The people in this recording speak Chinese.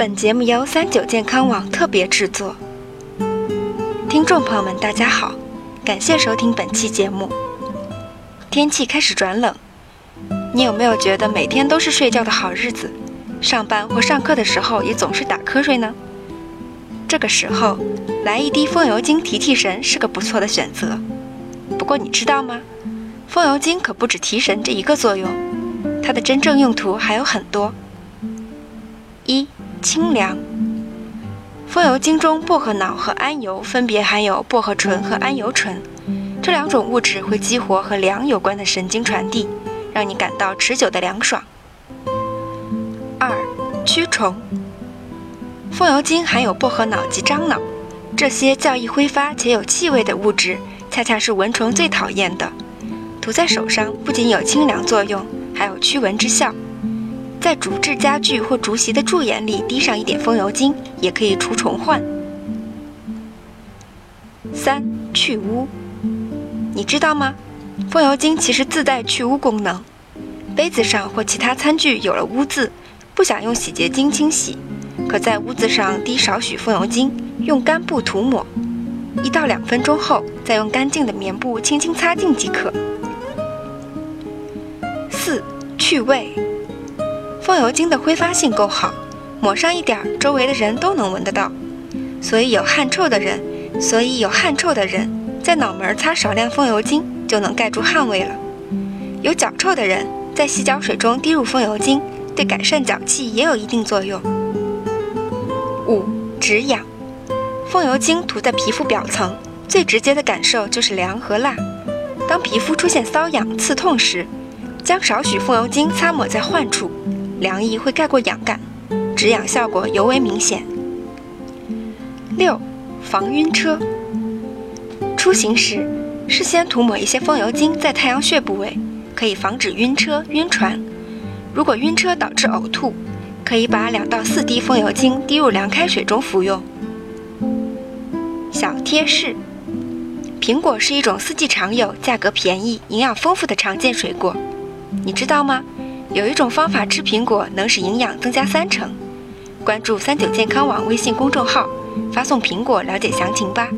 本节目由三九健康网特别制作。听众朋友们，大家好，感谢收听本期节目。天气开始转冷，你有没有觉得每天都是睡觉的好日子？上班或上课的时候也总是打瞌睡呢？这个时候，来一滴风油精提提神是个不错的选择。不过你知道吗？风油精可不止提神这一个作用，它的真正用途还有很多。一清凉。风油精中薄荷脑和桉油分别含有薄荷醇和桉油醇，这两种物质会激活和凉有关的神经传递，让你感到持久的凉爽。二驱虫。风油精含有薄荷脑及樟脑，这些较易挥发且有气味的物质，恰恰是蚊虫最讨厌的。涂在手上不仅有清凉作用，还有驱蚊之效。在竹制家具或竹席的柱眼里滴上一点风油精，也可以除虫患。三去污，你知道吗？风油精其实自带去污功能。杯子上或其他餐具有了污渍，不想用洗洁精清洗，可在污渍上滴少许风油精，用干布涂抹，一到两分钟后，再用干净的棉布轻轻擦净即可。四去味。风油精的挥发性够好，抹上一点，周围的人都能闻得到。所以有汗臭的人，所以有汗臭的人在脑门擦少量风油精就能盖住汗味了。有脚臭的人在洗脚水中滴入风油精，对改善脚气也有一定作用。五止痒，风油精涂在皮肤表层，最直接的感受就是凉和辣。当皮肤出现瘙痒、刺痛时，将少许风油精擦抹在患处。凉意会盖过痒感，止痒效果尤为明显。六，防晕车。出行时，事先涂抹一些风油精在太阳穴部位，可以防止晕车、晕船。如果晕车导致呕吐，可以把两到四滴风油精滴入凉开水中服用。小贴士：苹果是一种四季常有、价格便宜、营养丰富的常见水果，你知道吗？有一种方法吃苹果能使营养增加三成，关注三九健康网微信公众号，发送“苹果”了解详情吧。